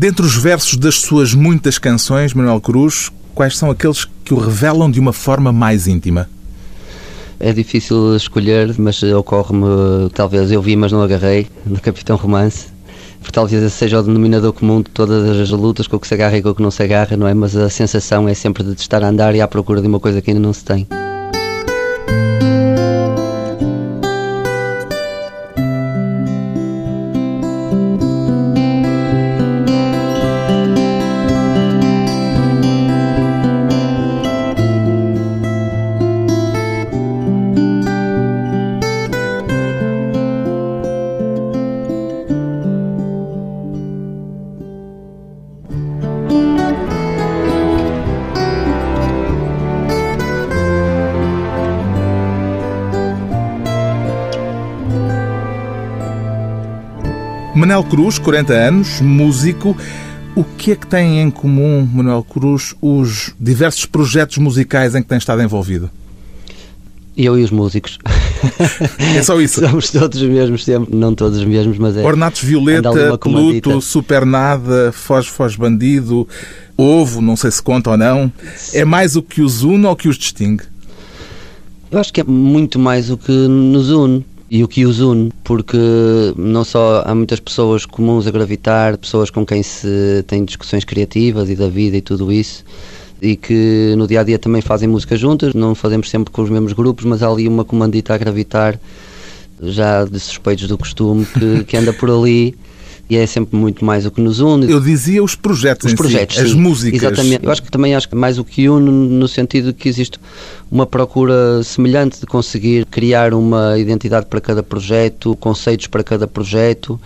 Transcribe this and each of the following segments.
Dentre os versos das suas muitas canções, Manuel Cruz, quais são aqueles que o revelam de uma forma mais íntima? É difícil escolher, mas ocorre-me, talvez eu vi, mas não agarrei, no Capitão Romance. Porque talvez esse seja o denominador comum de todas as lutas, com o que se agarra e com o que não se agarra, não é? Mas a sensação é sempre de estar a andar e à procura de uma coisa que ainda não se tem. Manuel Cruz, 40 anos, músico. O que é que têm em comum, Manuel Cruz, os diversos projetos musicais em que tem estado envolvido? Eu e os músicos. É só isso? Somos todos os mesmos sempre, não todos os mesmos, mas é. Ornatos Violeta, Pluto, Supernada, Foz Foz Bandido, Ovo, não sei se conta ou não. É mais o que os une ou o que os distingue? Eu acho que é muito mais o que nos une e o que os une, porque não só há muitas pessoas comuns a gravitar, pessoas com quem se tem discussões criativas e da vida e tudo isso, e que no dia a dia também fazem música juntas, não fazemos sempre com os mesmos grupos, mas há ali uma comandita a gravitar, já de suspeitos do costume, que, que anda por ali e é sempre muito mais o que nos une. Eu dizia os projetos, os projetos, si, as músicas. Exatamente. Eu acho que também acho que mais o que une no sentido que existe uma procura semelhante de conseguir criar uma identidade para cada projeto, conceitos para cada projeto.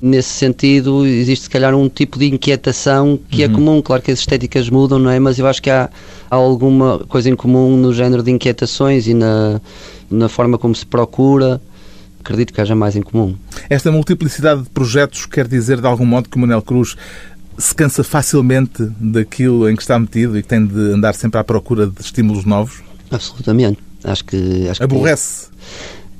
Nesse sentido, existe se calhar um tipo de inquietação que é uhum. é comum. Claro que as estéticas mudam, não é? Mas eu acho que há, há alguma coisa em comum no género de inquietações e na, na forma como se procura acredito que haja mais em comum. Esta multiplicidade de projetos quer dizer, de algum modo, que o Manuel Cruz se cansa facilmente daquilo em que está metido e que tem de andar sempre à procura de estímulos novos? Absolutamente. Acho que. Acho Aborrece.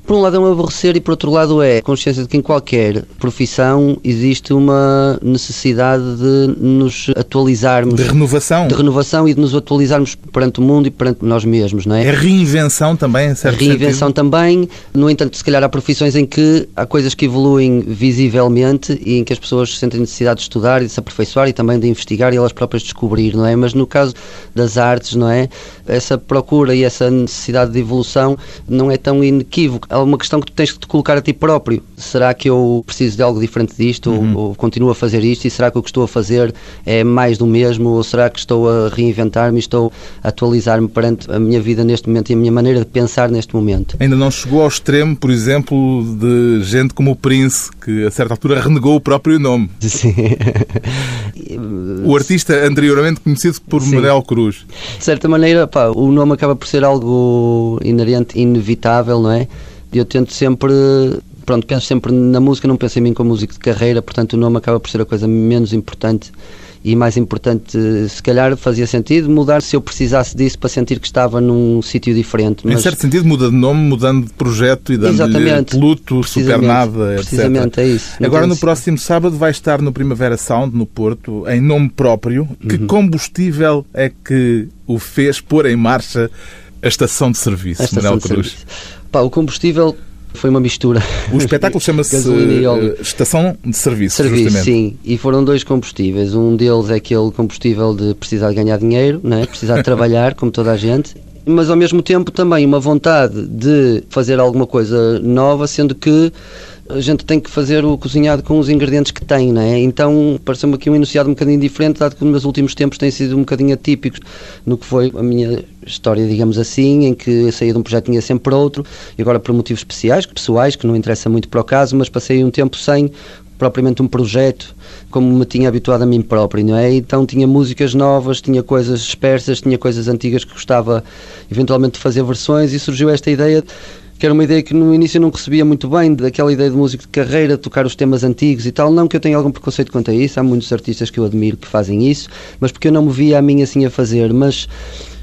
Por um lado é um aborrecer e por outro lado é a consciência de que em qualquer profissão existe uma necessidade de nos atualizarmos. De renovação. De renovação e de nos atualizarmos perante o mundo e perante nós mesmos, não é? É reinvenção também, em certo Reinvenção sentido. também. No entanto, se calhar há profissões em que há coisas que evoluem visivelmente e em que as pessoas sentem necessidade de estudar e de se aperfeiçoar e também de investigar e elas próprias descobrir, não é? Mas no caso das artes, não é? Essa procura e essa necessidade de evolução não é tão inequívoca é uma questão que tu tens que te colocar a ti próprio. Será que eu preciso de algo diferente disto uhum. ou, ou, continuo a fazer isto e será que o que estou a fazer é mais do mesmo ou será que estou a reinventar-me e estou a atualizar-me perante a minha vida neste momento e a minha maneira de pensar neste momento? Ainda não chegou ao extremo, por exemplo, de gente como o Prince, que a certa altura renegou o próprio nome. Sim. o artista anteriormente conhecido por Sim. Manuel Cruz. De certa maneira, pá, o nome acaba por ser algo inerente, inevitável, não é? Eu tento sempre pronto, penso sempre na música, não penso em mim como músico de carreira, portanto o nome acaba por ser a coisa menos importante e mais importante, se calhar fazia sentido mudar se eu precisasse disso para sentir que estava num sítio diferente. Mas... Em certo sentido muda de nome, mudando de projeto e dando Pluto, Supernada, etc. Precisamente, é isso. Agora no próximo sábado vai estar no Primavera Sound, no Porto, em nome próprio. Que uhum. combustível é que o fez pôr em marcha a estação de serviço, a estação de Cruz? Serviço. Pá, o combustível foi uma mistura. O espetáculo chama-se uh, Estação de Serviço, Serviço justamente. sim. E foram dois combustíveis. Um deles é aquele combustível de precisar de ganhar dinheiro, né? precisar de trabalhar, como toda a gente. Mas ao mesmo tempo também uma vontade de fazer alguma coisa nova, sendo que a gente tem que fazer o cozinhado com os ingredientes que tem, não é? Então pareceu-me aqui um enunciado um bocadinho diferente, dado que nos meus últimos tempos têm sido um bocadinho atípicos no que foi a minha história, digamos assim, em que eu saía de um projeto tinha sempre outro, e agora por motivos especiais, pessoais, que não interessa muito para o caso, mas passei um tempo sem propriamente um projeto como me tinha habituado a mim próprio, não é? Então tinha músicas novas, tinha coisas dispersas, tinha coisas antigas que gostava eventualmente de fazer versões e surgiu esta ideia que era uma ideia que no início eu não recebia muito bem, daquela ideia de músico de carreira, tocar os temas antigos e tal. Não que eu tenha algum preconceito quanto a isso, há muitos artistas que eu admiro que fazem isso, mas porque eu não me via a mim assim a fazer. Mas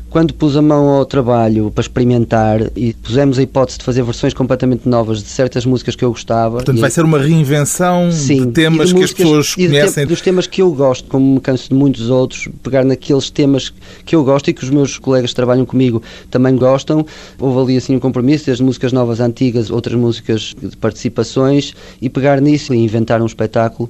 quando pus a mão ao trabalho para experimentar e pusemos a hipótese de fazer versões completamente novas de certas músicas que eu gostava. Portanto, vai ser uma reinvenção sim, de temas de músicas, que as pessoas conhecem. dos temas que eu gosto, como me canso de muitos outros, pegar naqueles temas que eu gosto e que os meus colegas que trabalham comigo também gostam. Houve ali assim um compromisso, desde músicas novas, antigas, outras músicas de participações e pegar nisso e inventar um espetáculo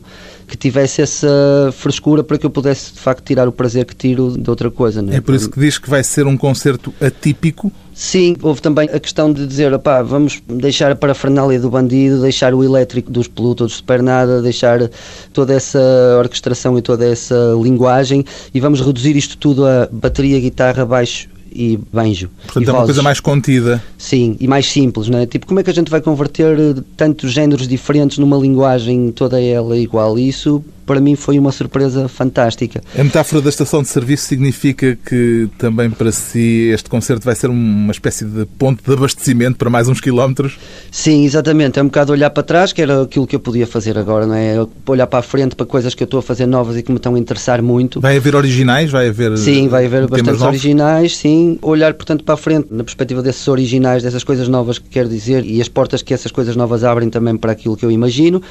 que tivesse essa frescura para que eu pudesse de facto tirar o prazer que tiro de outra coisa. É? é por isso que diz que vai ser um concerto atípico? Sim, houve também a questão de dizer, opá, vamos deixar a parafernália do bandido, deixar o elétrico dos Pluto, dos Supernada, deixar toda essa orquestração e toda essa linguagem e vamos reduzir isto tudo a bateria, guitarra, baixo e banjo. Portanto, e é uma coisa mais contida. Sim, e mais simples, não é? Tipo, como é que a gente vai converter tantos géneros diferentes numa linguagem toda ela igual? Isso para mim foi uma surpresa fantástica. A metáfora da estação de serviço significa que também para si este concerto vai ser uma espécie de ponto de abastecimento para mais uns quilómetros? Sim, exatamente. É um bocado olhar para trás, que era aquilo que eu podia fazer agora, não é? Olhar para a frente para coisas que eu estou a fazer novas e que me estão a interessar muito. Vai haver originais? Vai haver Sim, vai haver bastantes originais, sim. Olhar, portanto, para a frente na perspectiva desses originais, dessas coisas novas que quero dizer e as portas que essas coisas novas abrem também para aquilo que eu imagino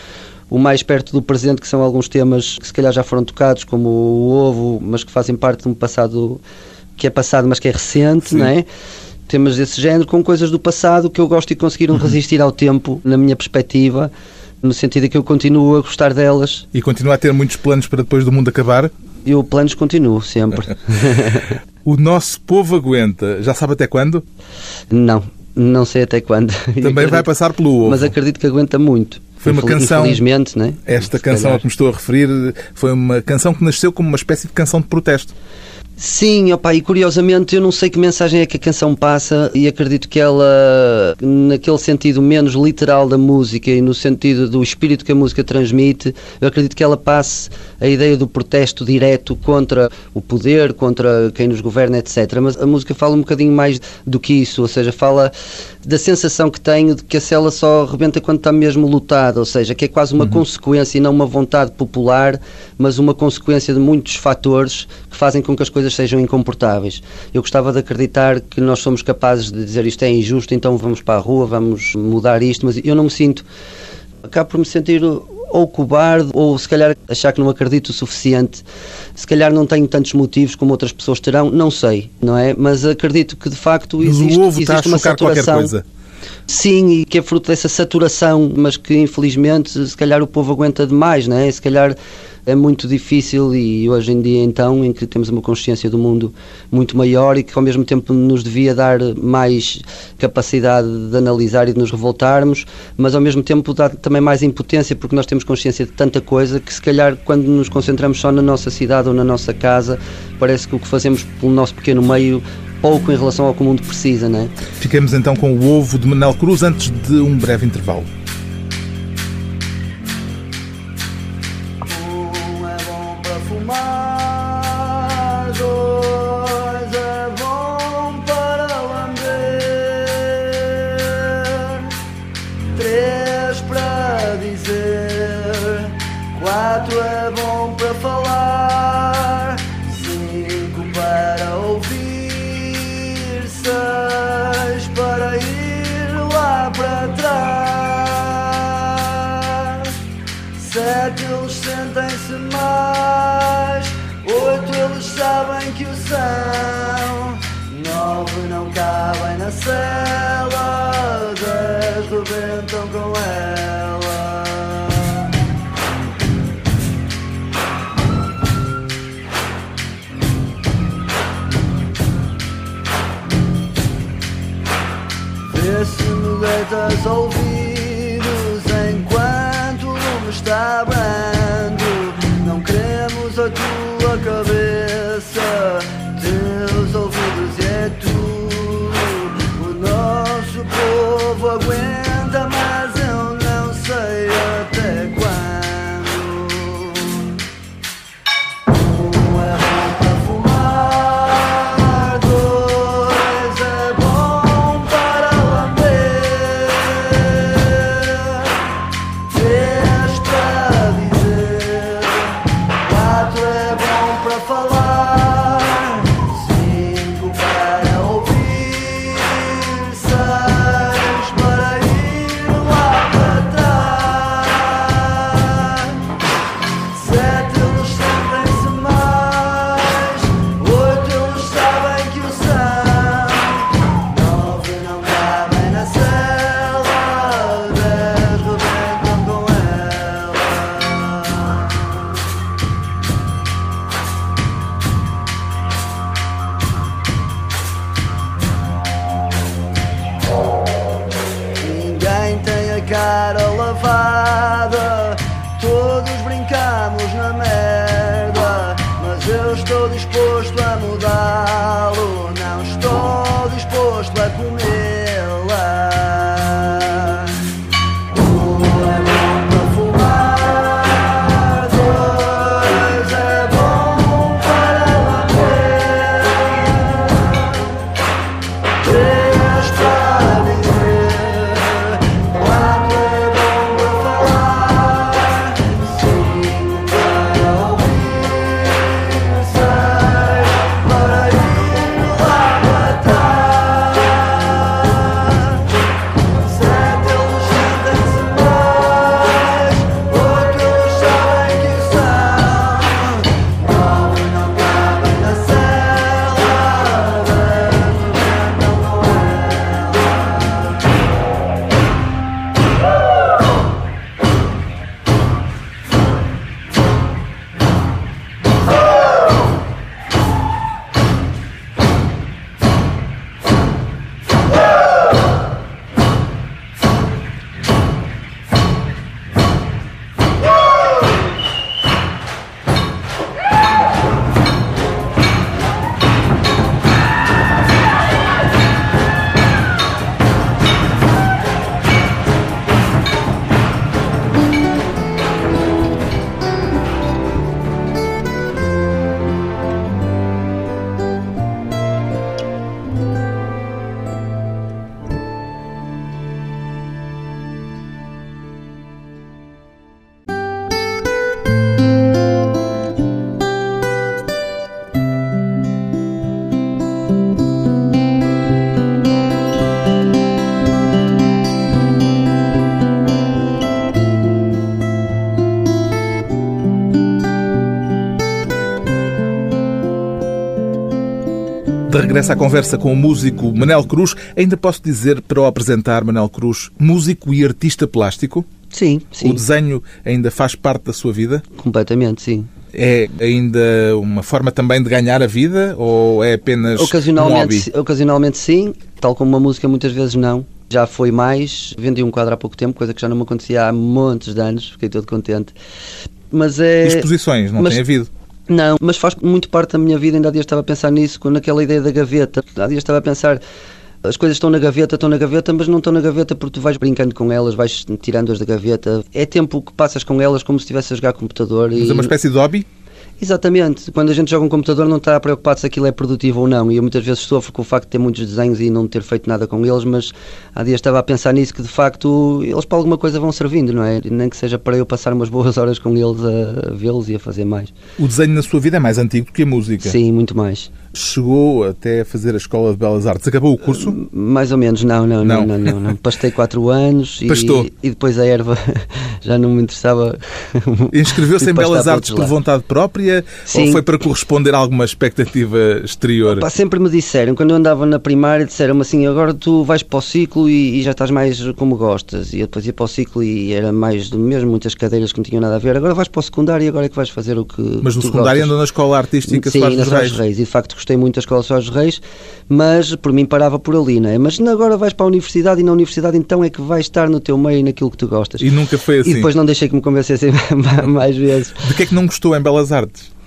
o mais perto do presente, que são alguns temas que se calhar já foram tocados, como o ovo, mas que fazem parte de um passado que é passado, mas que é recente, Sim. não é? Temas desse género com coisas do passado que eu gosto e conseguiram uhum. resistir ao tempo, na minha perspectiva, no sentido de que eu continuo a gostar delas. E continuo a ter muitos planos para depois do mundo acabar? Eu planos continuo, sempre. o nosso povo aguenta, já sabe até quando? Não, não sei até quando. Também acredito, vai passar pelo ovo. Mas acredito que aguenta muito. Foi uma canção. Infelizmente, né? Esta canção a que me estou a referir foi uma canção que nasceu como uma espécie de canção de protesto. Sim, opa, e curiosamente eu não sei que mensagem é que a canção passa e acredito que ela, naquele sentido menos literal da música e no sentido do espírito que a música transmite, eu acredito que ela passe a ideia do protesto direto contra o poder, contra quem nos governa, etc. Mas a música fala um bocadinho mais do que isso, ou seja, fala da sensação que tenho de que a cela só rebenta quando está mesmo lutada, ou seja, que é quase uma uhum. consequência e não uma vontade popular, mas uma consequência de muitos fatores que fazem com que as coisas sejam incomportáveis. Eu gostava de acreditar que nós somos capazes de dizer isto é injusto, então vamos para a rua, vamos mudar isto, mas eu não me sinto. Acabo por me sentir ou cobarde, ou se calhar achar que não acredito o suficiente. Se calhar não tenho tantos motivos como outras pessoas terão, não sei, não é? Mas acredito que de facto existe, existe uma saturação. Sim, e que é fruto dessa saturação, mas que infelizmente se calhar o povo aguenta demais, não é? Se calhar é muito difícil e hoje em dia então em que temos uma consciência do mundo muito maior e que ao mesmo tempo nos devia dar mais capacidade de analisar e de nos revoltarmos, mas ao mesmo tempo dá também mais impotência porque nós temos consciência de tanta coisa que se calhar quando nos concentramos só na nossa cidade ou na nossa casa, parece que o que fazemos pelo nosso pequeno meio pouco em relação ao que o mundo precisa, não é? Ficamos então com o ovo de Manel Cruz antes de um breve intervalo. Me De regresso à conversa com o músico Manel Cruz, ainda posso dizer para o apresentar, Manel Cruz, músico e artista plástico? Sim, sim. O desenho ainda faz parte da sua vida? Completamente, sim. É ainda uma forma também de ganhar a vida ou é apenas ocasionalmente, um? Ocasionalmente sim, tal como uma música muitas vezes não. Já foi mais, vendi um quadro há pouco tempo, coisa que já não me acontecia há montes de anos, fiquei todo contente. Mas é... Exposições, não Mas... tem havido? Não, mas faz muito parte da minha vida. Ainda há dias estava a pensar nisso, naquela ideia da gaveta. Há dias estava a pensar. As coisas estão na gaveta, estão na gaveta, mas não estão na gaveta porque tu vais brincando com elas, vais tirando-as da gaveta. É tempo que passas com elas como se estivesse a jogar computador. Mas e... é uma espécie de hobby? Exatamente. Quando a gente joga um computador não está preocupado se aquilo é produtivo ou não. E eu muitas vezes sofro com o facto de ter muitos desenhos e não ter feito nada com eles, mas há dias estava a pensar nisso que de facto eles para alguma coisa vão servindo, não é? Nem que seja para eu passar umas boas horas com eles a vê-los e a fazer mais. O desenho na sua vida é mais antigo do que a música? Sim, muito mais. Chegou até a fazer a Escola de Belas Artes. Acabou o curso? Uh, mais ou menos, não, não, não, não. não, não, não. Pastei quatro anos e, e, depois a erva já não me interessava. Inscreveu-se em Belas Artes por vontade própria Sim. ou foi para corresponder a alguma expectativa exterior? Opa, sempre me disseram, quando eu andava na primária, disseram-me assim: agora tu vais para o ciclo e, e, já estás mais como gostas. E eu depois ia para o ciclo e era mais do mesmo, muitas cadeiras que não tinham nada a ver. Agora vais para o secundário e agora é que vais fazer o que. Mas no secundário andou na escola artística Sim, Soares Reis. Reis. E de facto gostei muito da escola Soares Reis, mas por mim parava por ali, não é? Mas agora vais para a universidade e na universidade então é que vais estar no teu meio naquilo que tu gostas. E nunca foi assim. E depois não deixei que me convencessem mais vezes. De que é que não gostou em Belas Artes?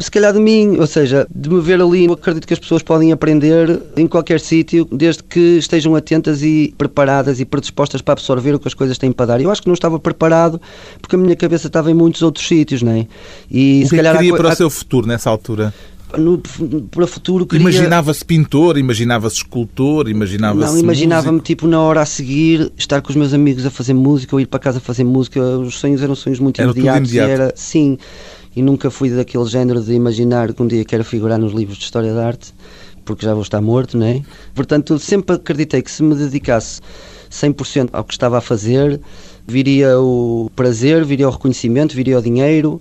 se calhar de mim, ou seja, de me ver ali, eu acredito que as pessoas podem aprender em qualquer sítio, desde que estejam atentas e preparadas e predispostas para absorver o que as coisas têm para dar. Eu acho que não estava preparado porque a minha cabeça estava em muitos outros sítios, não é? E o se que calhar queria para o seu futuro nessa altura? No, para o futuro queria... Imaginava-se pintor, imaginava-se escultor, imaginava-se. Não, imaginava-me tipo na hora a seguir estar com os meus amigos a fazer música ou ir para casa a fazer música. Os sonhos eram sonhos muito era imediatos. Imediato. Era, sim e nunca fui daquele género de imaginar que um dia quero figurar nos livros de História da Arte, porque já vou estar morto, não é? Portanto, sempre acreditei que se me dedicasse 100% ao que estava a fazer, viria o prazer, viria o reconhecimento, viria o dinheiro,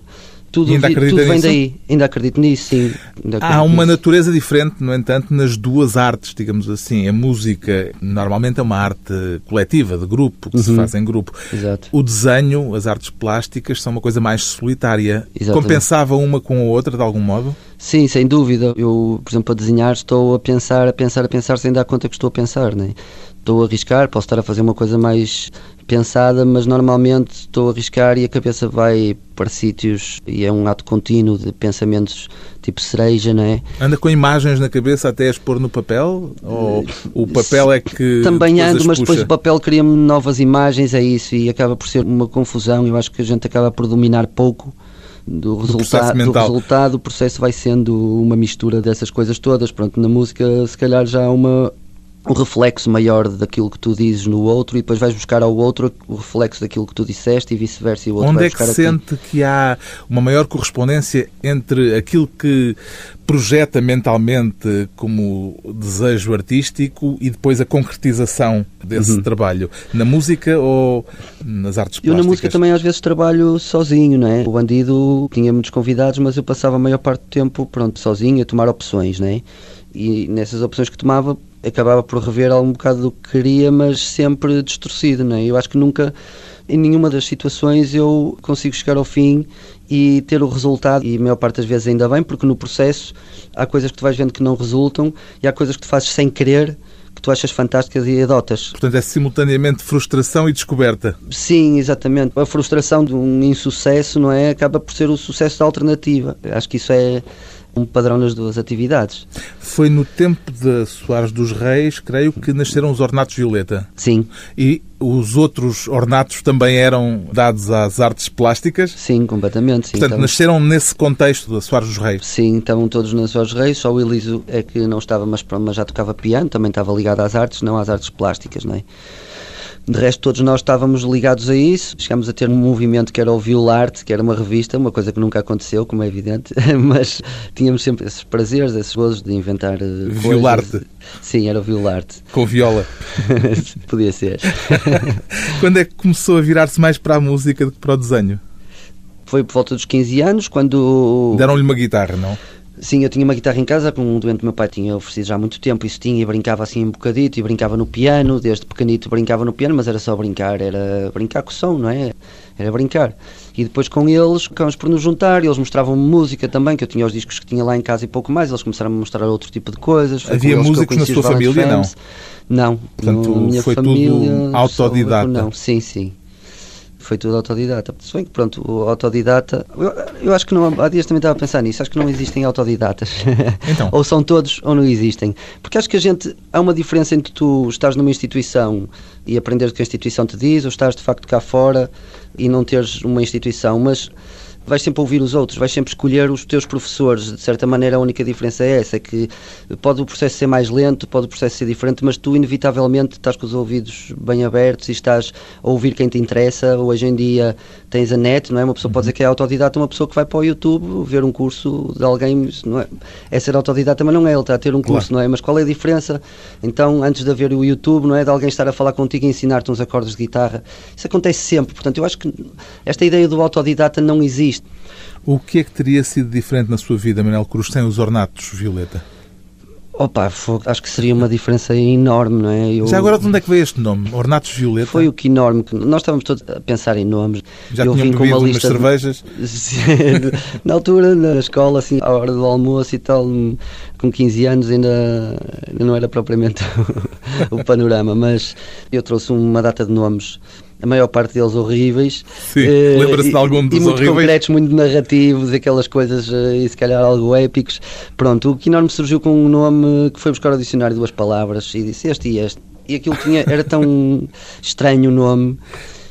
tudo, ainda vi, tudo vem nisso? daí. Ainda acredito nisso, sim. Acredito Há uma nisso. natureza diferente, no entanto, nas duas artes, digamos assim. A música normalmente é uma arte coletiva, de grupo, que uhum. se faz em grupo. Exato. O desenho, as artes plásticas, são uma coisa mais solitária. Exatamente. Compensava uma com a outra, de algum modo? Sim, sem dúvida. Eu, por exemplo, a desenhar, estou a pensar, a pensar, a pensar, sem dar conta que estou a pensar. Né? Estou a arriscar, posso estar a fazer uma coisa mais pensada, mas normalmente estou a arriscar e a cabeça vai para sítios e é um ato contínuo de pensamentos tipo cereja, não é? Anda com imagens na cabeça até as pôr no papel? Ou o papel é que. Também ando, mas depois o papel cria-me novas imagens, é isso, e acaba por ser uma confusão. Eu acho que a gente acaba por dominar pouco do, resultado, do, do resultado, o processo vai sendo uma mistura dessas coisas todas. Pronto, na música, se calhar já há uma, um reflexo maior daquilo que tu dizes no outro e depois vais buscar ao outro o reflexo daquilo que tu disseste e vice-versa. Onde é que sente que há uma maior correspondência entre aquilo que projeta mentalmente como desejo artístico e depois a concretização desse uhum. trabalho? Na música ou nas artes plásticas? Eu na música também às vezes trabalho sozinho, não é? O Bandido tinha muitos convidados, mas eu passava a maior parte do tempo, pronto, sozinho a tomar opções, não é? E nessas opções que tomava acabava por rever algum bocado do que queria, mas sempre distorcido, não é? Eu acho que nunca, em nenhuma das situações, eu consigo chegar ao fim e ter o resultado, e a maior parte das vezes ainda bem, porque no processo há coisas que tu vais vendo que não resultam e há coisas que tu fazes sem querer que tu achas fantásticas e adotas. Portanto, é simultaneamente frustração e descoberta. Sim, exatamente. A frustração de um insucesso, não é? Acaba por ser o sucesso da alternativa. Acho que isso é um padrão nas duas atividades. Foi no tempo de Soares dos Reis, creio, que nasceram os ornatos violeta. Sim. E os outros ornatos também eram dados às artes plásticas? Sim, completamente. Sim, Portanto, então... nasceram nesse contexto da Soares dos Reis? Sim, estavam todos na Soares dos Reis, só o Eliso é que não estava, mas, mas já tocava piano, também estava ligado às artes, não às artes plásticas, não é? De resto, todos nós estávamos ligados a isso. Chegámos a ter um movimento que era o Violarte, que era uma revista, uma coisa que nunca aconteceu, como é evidente, mas tínhamos sempre esses prazeres, esses gozos de inventar. Eh, Violarte. Sim, era o Violarte. Com viola. Podia ser. Quando é que começou a virar-se mais para a música do que para o desenho? Foi por volta dos 15 anos, quando. Deram-lhe uma guitarra, não? Sim, eu tinha uma guitarra em casa que um doente do meu pai tinha oferecido já há muito tempo, isso tinha, e brincava assim um bocadito, e brincava no piano, desde pequenito brincava no piano, mas era só brincar, era brincar com o som, não é? Era brincar. E depois com eles, ficámos por nos juntar, e eles mostravam música também, que eu tinha os discos que tinha lá em casa e pouco mais, eles começaram a mostrar outro tipo de coisas. Foi Havia músicos na sua família, não? Não. Portanto, minha foi família, tudo autodidata? Não, sim, sim foi tudo autodidata. Se bem que, pronto, o autodidata. Eu, eu, acho que não. Há dias também estava a pensar nisso. Acho que não existem autodidatas. Então. ou são todos ou não existem. Porque acho que a gente. Há uma diferença entre tu estás numa instituição e aprender o que a instituição te diz, ou estás de facto cá fora e não teres uma instituição. Mas vais sempre ouvir os outros, vais sempre escolher os teus professores. De certa maneira, a única diferença é essa: é que pode o processo ser mais lento, pode o processo ser diferente, mas tu, inevitavelmente, estás com os ouvidos bem abertos e estás a ouvir quem te interessa. Hoje em dia tens a net, não é? Uma pessoa pode dizer que é autodidata, uma pessoa que vai para o YouTube ver um curso de alguém, não é? É ser autodidata, mas não é, ele está a ter um curso, claro. não é? Mas qual é a diferença? Então, antes de haver o YouTube, não é? De alguém estar a falar contigo e ensinar-te uns acordes de guitarra. Isso acontece sempre. Portanto, eu acho que esta ideia do autodidata não existe. O que é que teria sido diferente na sua vida, Manuel Cruz, sem os ornatos, Violeta? Opa, acho que seria uma diferença enorme, não é? Eu... Já agora de onde é que veio este nome? Ornatos Violeta? Foi o que enorme. Nós estávamos todos a pensar em nomes. Já eu vim com uma lista de cervejas? na altura, na escola, assim, à hora do almoço e tal, com 15 anos ainda não era propriamente o panorama, mas eu trouxe uma data de nomes a maior parte deles horríveis. Sim, uh, lembra-se de algum dos e muito horríveis? concretos, muito narrativos, aquelas coisas uh, e se calhar algo épicos. Pronto, o Quinorme surgiu com um nome que foi buscar ao dicionário duas palavras e disse este e este. E aquilo tinha, era tão estranho o nome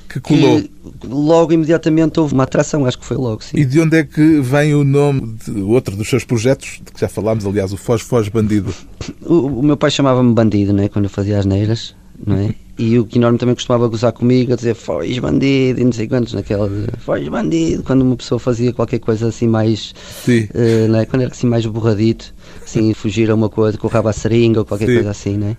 que colou. Que logo imediatamente houve uma atração, acho que foi logo, sim. E de onde é que vem o nome de outro dos seus projetos, de que já falámos, aliás, o Foz Foz Bandido? O, o meu pai chamava-me Bandido, né, quando eu fazia as neiras, não é? E o Quinorme também costumava gozar comigo, a dizer Foz bandido e não sei quantos, naquela de Foz bandido, quando uma pessoa fazia qualquer coisa assim mais. Uh? Quando era assim mais borradito, assim, fugir a uma coisa, com o rabo à seringa ou qualquer Sim. coisa assim, não é?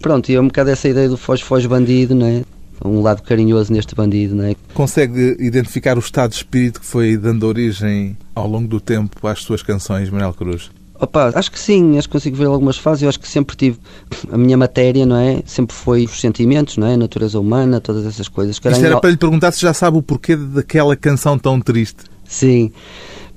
Pronto, e é um bocado essa ideia do Foz Foz bandido, não é? Um lado carinhoso neste bandido, não é? Consegue identificar o estado de espírito que foi dando origem ao longo do tempo às suas canções, Manuel Cruz? Opa, acho que sim, acho que consigo ver algumas fases. Eu acho que sempre tive a minha matéria, não é? Sempre foi os sentimentos, não é? A natureza humana, todas essas coisas. Isto era para lhe perguntar se já sabe o porquê daquela canção tão triste. Sim.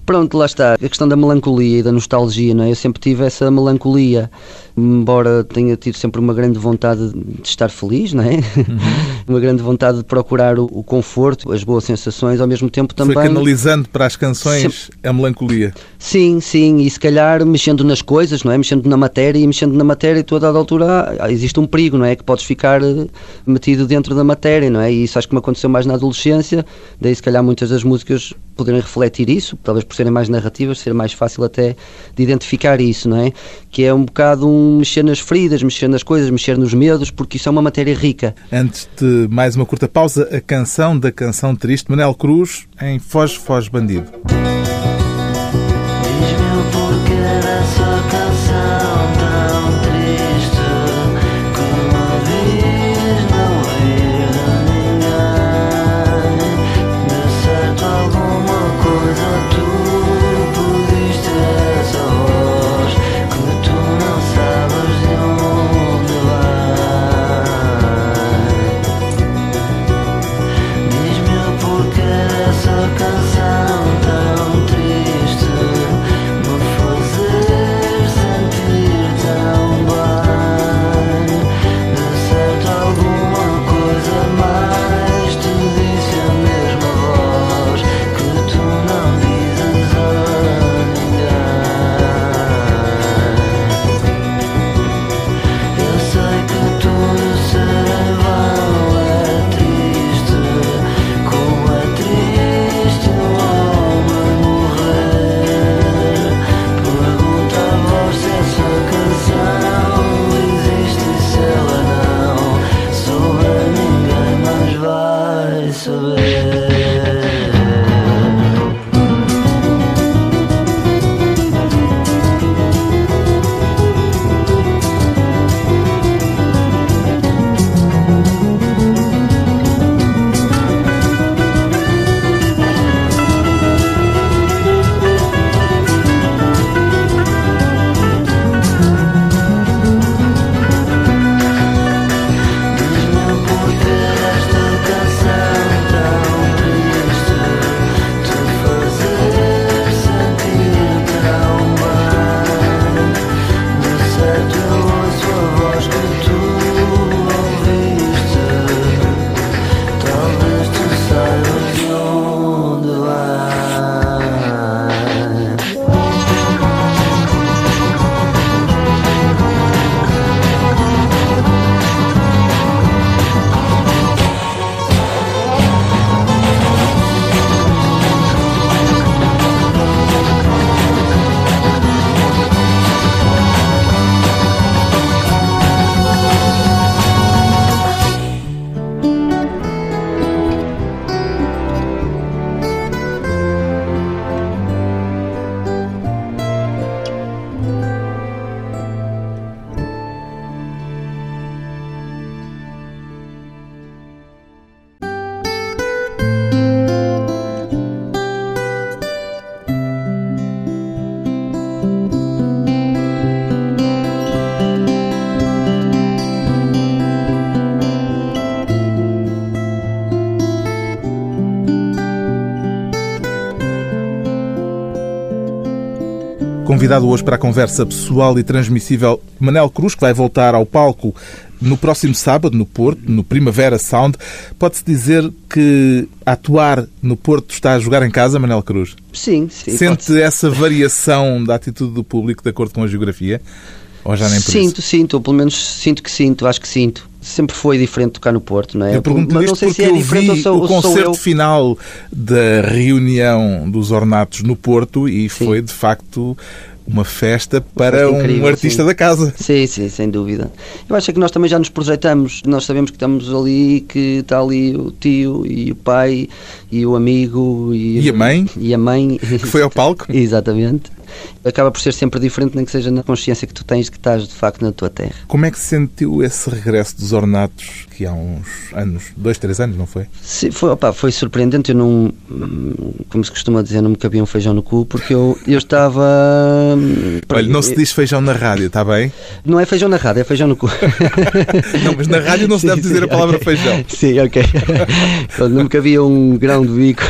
Pronto, lá está. A questão da melancolia e da nostalgia, não é? Eu sempre tive essa melancolia embora tenha tido sempre uma grande vontade de estar feliz, não é? Uhum. uma grande vontade de procurar o, o, conforto, as boas sensações, ao mesmo tempo também. Foi canalizando para as canções sempre... a melancolia. Sim, sim, e se calhar mexendo nas coisas, não é? Mexendo na matéria e mexendo na matéria, toda a altura existe um perigo, não é? Que podes ficar eh, metido dentro da matéria, não é? E isso acho que me aconteceu mais na adolescência, daí se calhar muitas das músicas poderem refletir isso, talvez por serem mais narrativas, ser mais fácil até de identificar isso, não é? Que é um bocado um mexer nas feridas, mexer nas coisas, mexer nos medos, porque isso é uma matéria rica. Antes de mais uma curta pausa, a canção da canção triste, Manel Cruz, em Foz, Foz Bandido. Convidado hoje para a conversa pessoal e transmissível Manel Cruz, que vai voltar ao palco no próximo sábado, no Porto, no Primavera Sound. Pode-se dizer que atuar no Porto está a jogar em casa, Manel Cruz? Sim, sim. Sente essa variação da atitude do público de acordo com a geografia? Ou já nem por Sinto, isso? sinto, ou pelo menos sinto que sinto, acho que sinto sempre foi diferente tocar no Porto, não é? Eu pergunto Mas não sei se é diferente ou sou, o concerto final da reunião dos ornatos no Porto e sim. foi de facto uma festa para uma incrível, um artista sim. da casa. Sim, sim, sem dúvida. Eu acho que nós também já nos projetamos, nós sabemos que estamos ali, que está ali o tio e o pai e o amigo e, e a mãe. E a mãe. Que foi ao palco. Exatamente acaba por ser sempre diferente, nem que seja na consciência que tu tens de que estás de facto na tua terra. Como é que se sentiu esse regresso dos ornatos que há uns anos, dois, três anos, não foi? Sim, foi, opa, foi surpreendente. Eu não, como se costuma dizer, não me cabia um feijão no cu, porque eu, eu estava. Olha, não se diz feijão na rádio, está bem? Não é feijão na rádio, é feijão no cu. não, mas na rádio não se sim, deve dizer sim, a palavra okay. feijão. Sim, ok. não me cabia um grão de bico.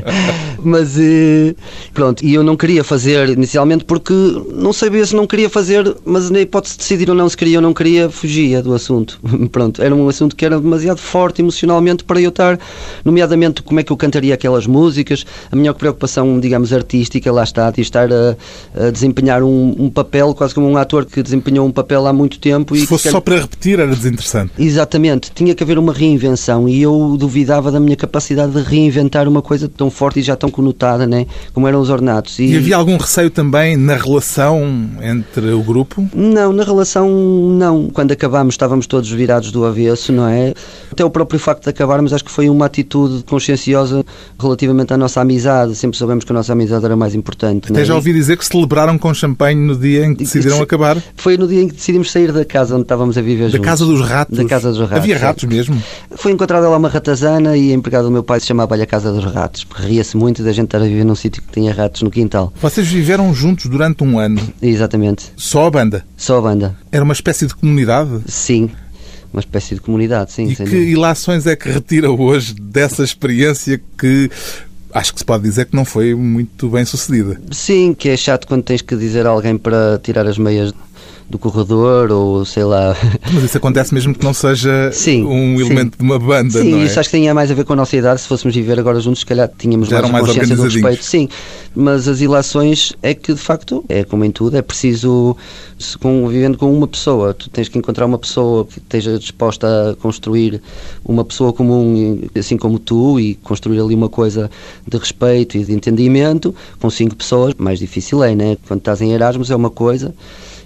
mas eh, pronto, e eu não queria fazer inicialmente porque não sabia se não queria fazer, mas na hipótese de decidir ou não se queria ou não queria, fugia do assunto. Pronto, era um assunto que era demasiado forte emocionalmente para eu estar, nomeadamente como é que eu cantaria aquelas músicas, a minha preocupação, digamos, artística, lá está, de estar a, a desempenhar um, um, papel, quase como um ator que desempenhou um papel há muito tempo. Se fosse só para repetir, era desinteressante. Exatamente, tinha que haver uma reinvenção e eu duvidava da minha capacidade de reinventar uma coisa tão forte e já tão conotada, né? como eram os ornatos. E... e havia algum receio também na relação entre o grupo? Não, na relação não. Quando acabámos estávamos todos virados do avesso, não é? Até o próprio facto de acabarmos acho que foi uma atitude conscienciosa relativamente à nossa amizade. Sempre soubemos que a nossa amizade era mais importante. Até é? já ouvi dizer que celebraram com champanhe no dia em que decidiram acabar. Foi no dia em que decidimos sair da casa onde estávamos a viver da juntos. Da casa dos ratos? Da casa dos ratos. Havia ratos mesmo? Foi encontrada lá uma ratazana e a empregada do meu pai se chamava-lhe a casa dos ratos, ria-se muito da gente estar a viver num sítio que tinha ratos no quintal. Vocês viveram juntos durante um ano? Exatamente. Só a banda? Só a banda. Era uma espécie de comunidade? Sim uma espécie de comunidade, sim. E que dúvida. ilações é que retira hoje dessa experiência que acho que se pode dizer que não foi muito bem sucedida? Sim, que é chato quando tens que dizer a alguém para tirar as meias do corredor ou sei lá. Mas isso acontece mesmo que não seja sim, um elemento sim. de uma banda, sim, não é? isso acho que tinha mais a ver com a nossa idade. Se fôssemos viver agora juntos, se calhar tínhamos mais, mais consciência do respeito. Sim, mas as ilações é que de facto, é como em tudo, é preciso, se convivendo com uma pessoa, tu tens que encontrar uma pessoa que esteja disposta a construir uma pessoa comum, assim como tu, e construir ali uma coisa de respeito e de entendimento. Com cinco pessoas, mais difícil é, né? Quando estás em Erasmus é uma coisa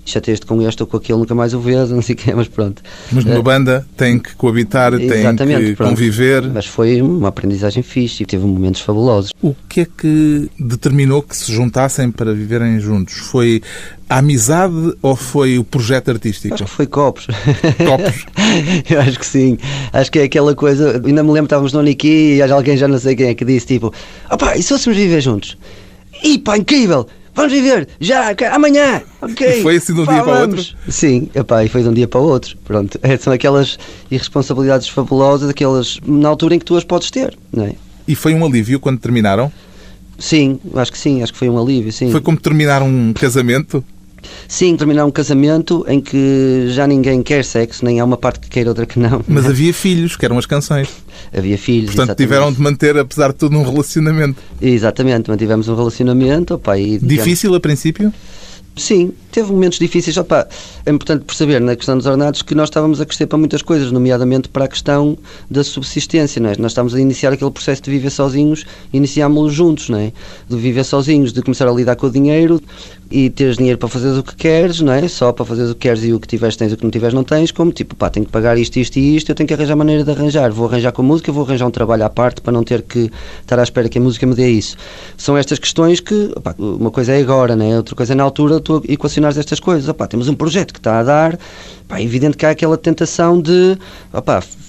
chateias-te com este ou com aquele, nunca mais o vês, não sei o quê, mas pronto. Mas numa uh, banda tem que coabitar, tem que pronto. conviver. Mas foi uma aprendizagem fixe e teve momentos fabulosos. O que é que determinou que se juntassem para viverem juntos? Foi a amizade ou foi o projeto artístico? Acho que foi copos. Copos? Eu acho que sim. Acho que é aquela coisa. Ainda me lembro, estávamos no Niki e alguém já não sei quem é que disse tipo: opá, e se fôssemos viver juntos? E pá, incrível! Vamos viver, já, amanhã, ok. E foi assim de um dia para o outro? Sim, epá, e foi de um dia para o outro. Pronto, é, são aquelas irresponsabilidades fabulosas, aquelas na altura em que tu as podes ter, não é? E foi um alívio quando terminaram? Sim, acho que sim, acho que foi um alívio, sim. Foi como terminar um casamento? Sim, terminar um casamento em que já ninguém quer sexo, nem há uma parte que queira, outra que não. Mas havia filhos, que eram as canções. Havia filhos, Portanto, exatamente. tiveram de manter, apesar de tudo, um relacionamento. Exatamente, mantivemos um relacionamento. Opa, e, Difícil a princípio? Sim, teve momentos difíceis. Opa, é importante perceber na questão dos ornados que nós estávamos a crescer para muitas coisas, nomeadamente para a questão da subsistência. Não é? Nós estávamos a iniciar aquele processo de viver sozinhos, iniciámos-lo juntos, não é? de viver sozinhos, de começar a lidar com o dinheiro e teres dinheiro para fazer o que queres, não é? só para fazer o que queres e o que tiveres tens, o que não tiveres não tens, como tipo, pá, tenho que pagar isto, isto e isto, eu tenho que arranjar maneira de arranjar. Vou arranjar com a música, vou arranjar um trabalho à parte para não ter que estar à espera que a música me dê isso. São estas questões que, uma coisa é agora, né? outra coisa é na altura tu equacionares estas coisas. Opa, temos um projeto que está a dar, pá, é evidente que há aquela tentação de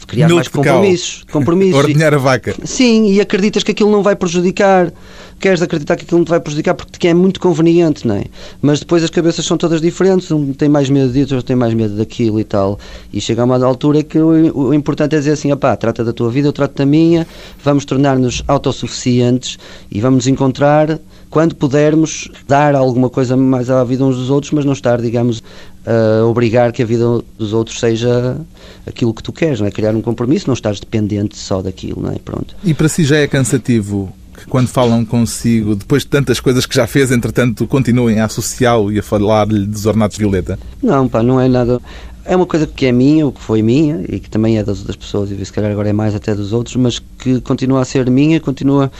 criar mais compromissos. compromissos. Ordenhar a vaca. Sim, e acreditas que aquilo não vai prejudicar queres acreditar que aquilo não te vai prejudicar porque é muito conveniente, não é? Mas depois as cabeças são todas diferentes, um tem mais medo disso, outro tem mais medo daquilo e tal. E chega a uma altura que o, o importante é dizer assim: opá, trata da tua vida, eu trato da minha, vamos tornar-nos autossuficientes e vamos nos encontrar quando pudermos dar alguma coisa mais à vida uns dos outros, mas não estar, digamos, a obrigar que a vida dos outros seja aquilo que tu queres, não é? Criar um compromisso, não estás dependente só daquilo, não é? Pronto. E para si já é cansativo que quando falam consigo, depois de tantas coisas que já fez, entretanto, continuem a associá-lo e a falar-lhe dos ornatos violeta? Não, pá, não é nada. É uma coisa que é minha, o que foi minha, e que também é das outras pessoas, e se calhar agora é mais até dos outros, mas que continua a ser minha, continua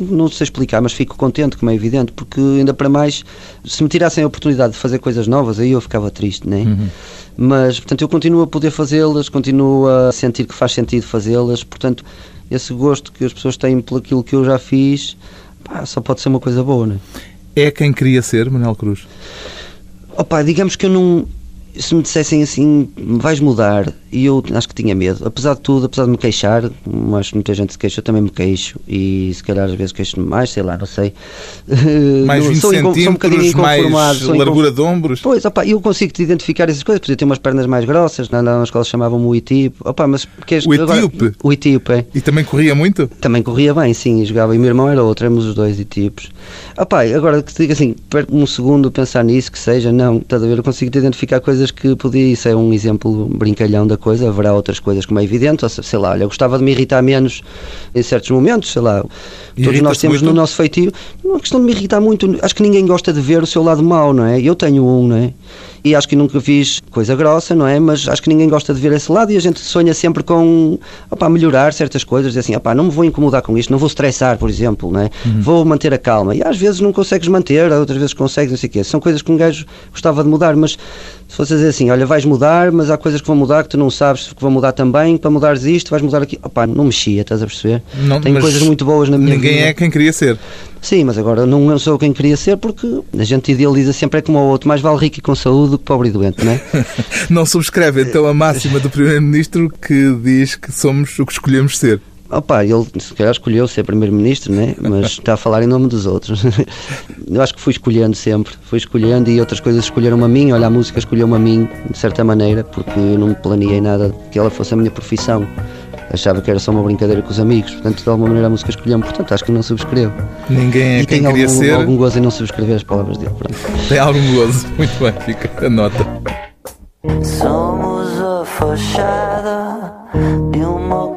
não sei explicar, mas fico contente, como é evidente, porque ainda para mais, se me tirassem a oportunidade de fazer coisas novas, aí eu ficava triste, né? Uhum. Mas, portanto, eu continuo a poder fazê-las, continuo a sentir que faz sentido fazê-las, portanto, esse gosto que as pessoas têm por aquilo que eu já fiz, pá, só pode ser uma coisa boa, né? É quem queria ser, Manuel Cruz? Opa, digamos que eu não. Se me dissessem assim, vais mudar, e eu acho que tinha medo. Apesar de tudo, apesar de me queixar, acho que muita gente se queixa, eu também me queixo e se calhar às vezes queixo-me mais, sei lá, não sei. Mais 20 sou, inco- sou um bocadinho centímetros, mais inconformado. sou largura de ombros. Pois, opa, eu consigo te identificar essas coisas, eu tenho umas pernas mais grossas, na, na escola chamavam-me o etíope. Opa, mas queres, O etíope? o etíope, é. E também corria muito? Também corria bem, sim, e jogava. E meu irmão era outro, éramos os dois etíopes. Opa, agora que te digo assim, perco um segundo pensar nisso, que seja, não, estás a ver, eu consigo te identificar coisas que podia, isso é um exemplo brincalhão da coisa, haverá outras coisas como é evidente, ou se- sei lá, olha, eu gostava de me irritar menos em certos momentos, sei lá, todos nós temos muito? no nosso feitio, não é questão de me irritar muito, acho que ninguém gosta de ver o seu lado mau, não é? Eu tenho um, não é? E acho que nunca fiz coisa grossa, não é? Mas acho que ninguém gosta de ver esse lado e a gente sonha sempre com opá, melhorar certas coisas, dizer assim, opá, não me vou incomodar com isto, não vou estressar, por exemplo, não é? Vou manter a calma. E às vezes não consegues manter, outras vezes consegues, não sei o quê. São coisas que um gajo gostava de mudar, mas se fosse dizer assim, olha, vais mudar, mas há coisas que vão mudar que tu não sabes que vão mudar também, para mudares isto, vais mudar aqui. Opá, não mexia, estás a perceber? Não, Tenho coisas muito boas na minha Ninguém vida. é quem queria ser. Sim, mas agora não sou quem queria ser porque a gente idealiza sempre é como o outro, mais vale rico e com saúde do que pobre e doente, não é? Não subscreve então a máxima do Primeiro-Ministro que diz que somos o que escolhemos ser. Opa, ele se calhar escolheu ser primeiro-ministro, né? mas está a falar em nome dos outros. Eu acho que fui escolhendo sempre, fui escolhendo e outras coisas escolheram-me a mim. Olha, a música escolheu-me a mim, de certa maneira, porque eu não planeei nada que ela fosse a minha profissão. Achava que era só uma brincadeira com os amigos, portanto, de alguma maneira a música escolheu-me, portanto, acho que não subscrevo. Ninguém é e quem queria algum, ser. algum gozo em não subscrever as palavras dele. Pronto. Tem algum gozo. Muito bem, fica a nota. Somos a fachada de uma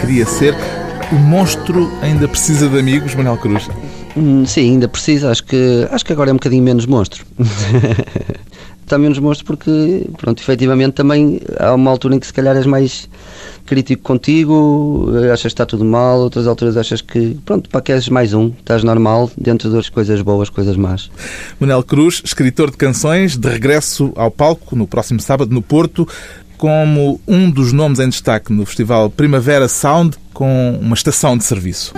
queria ser. O monstro ainda precisa de amigos, Manuel Cruz? Hum, sim, ainda precisa. Acho que, acho que agora é um bocadinho menos monstro. Está menos monstro porque, pronto, efetivamente também há uma altura em que se calhar és mais crítico contigo, achas que está tudo mal, outras alturas achas que, pronto, para que és mais um, estás normal dentro das coisas boas, coisas más. Manuel Cruz, escritor de canções, de regresso ao palco no próximo sábado no Porto, como um dos nomes em destaque no festival Primavera Sound, com uma estação de serviço.